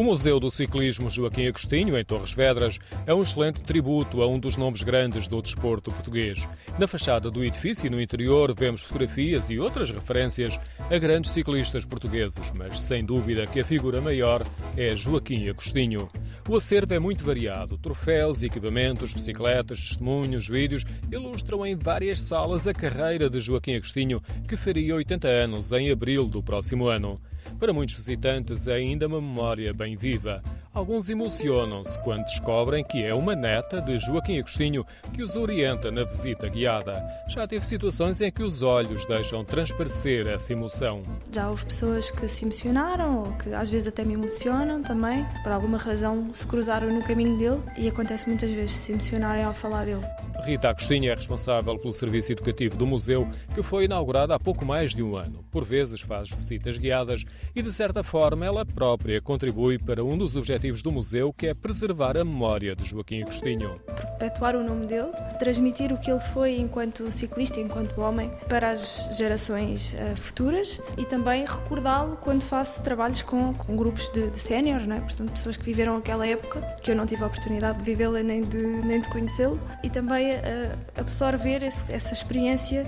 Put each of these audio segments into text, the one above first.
O Museu do Ciclismo Joaquim Agostinho, em Torres Vedras, é um excelente tributo a um dos nomes grandes do desporto português. Na fachada do edifício e no interior vemos fotografias e outras referências a grandes ciclistas portugueses, mas sem dúvida que a figura maior é Joaquim Agostinho. O acervo é muito variado. Troféus, equipamentos, bicicletas, testemunhos, vídeos ilustram em várias salas a carreira de Joaquim Agostinho, que faria 80 anos em abril do próximo ano. Para muitos visitantes é ainda uma memória bem viva. Alguns emocionam-se quando descobrem que é uma neta de Joaquim Agostinho que os orienta na visita guiada. Já teve situações em que os olhos deixam transparecer essa emoção. Já houve pessoas que se emocionaram ou que às vezes até me emocionam também. Por alguma razão se cruzaram no caminho dele e acontece muitas vezes se emocionarem ao falar dele. Rita Agostinho é responsável pelo serviço educativo do museu, que foi inaugurado há pouco mais de um ano. Por vezes faz visitas guiadas e, de certa forma, ela própria contribui para um dos objetivos do museu, que é preservar a memória de Joaquim Agostinho. Perpetuar o nome dele, transmitir o que ele foi enquanto ciclista, enquanto homem, para as gerações uh, futuras e também recordá-lo quando faço trabalhos com, com grupos de, de séniores, é? portanto, pessoas que viveram aquela época, que eu não tive a oportunidade de vivê-la nem de, nem de conhecê-lo, e também uh, absorver esse, essa experiência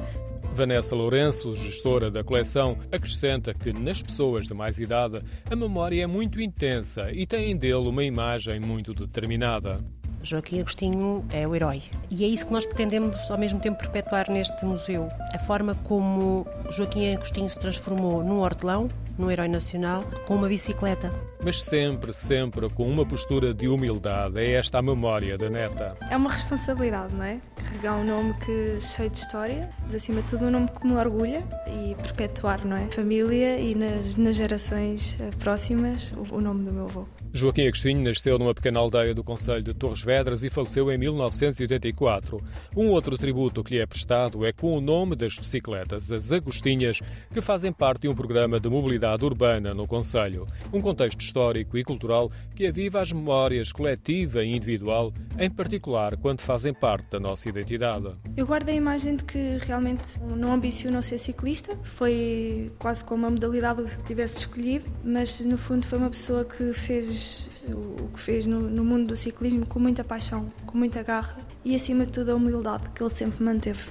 Vanessa Lourenço, gestora da coleção, acrescenta que nas pessoas de mais idade a memória é muito intensa e têm dele uma imagem muito determinada. Joaquim Agostinho é o herói. E é isso que nós pretendemos ao mesmo tempo perpetuar neste museu. A forma como Joaquim Agostinho se transformou num hortelão, num herói nacional, com uma bicicleta. Mas sempre, sempre com uma postura de humildade. É esta a memória da neta. É uma responsabilidade, não é? Carregar um nome que cheio de história, mas acima de tudo um nome que me orgulha e perpetuar, não é? Família e nas, nas gerações eh, próximas o, o nome do meu avô. Joaquim Agostinho nasceu numa pequena aldeia do Conselho de Torres Vedras e faleceu em 1984. Um outro tributo que lhe é prestado é com o nome das bicicletas, as Agostinhas, que fazem parte de um programa de mobilidade urbana no Conselho. Um contexto histórico e cultural que aviva as memórias coletiva e individual, em particular quando fazem parte da nossa identidade. Eu guardo a imagem de que realmente não ambicionou ser ciclista, foi quase como uma modalidade que tivesse escolhido, mas no fundo foi uma pessoa que fez o que fez no, no, mundo do ciclismo com muita paixão, com muita garra e acima de tudo a humildade que ele sempre manteve.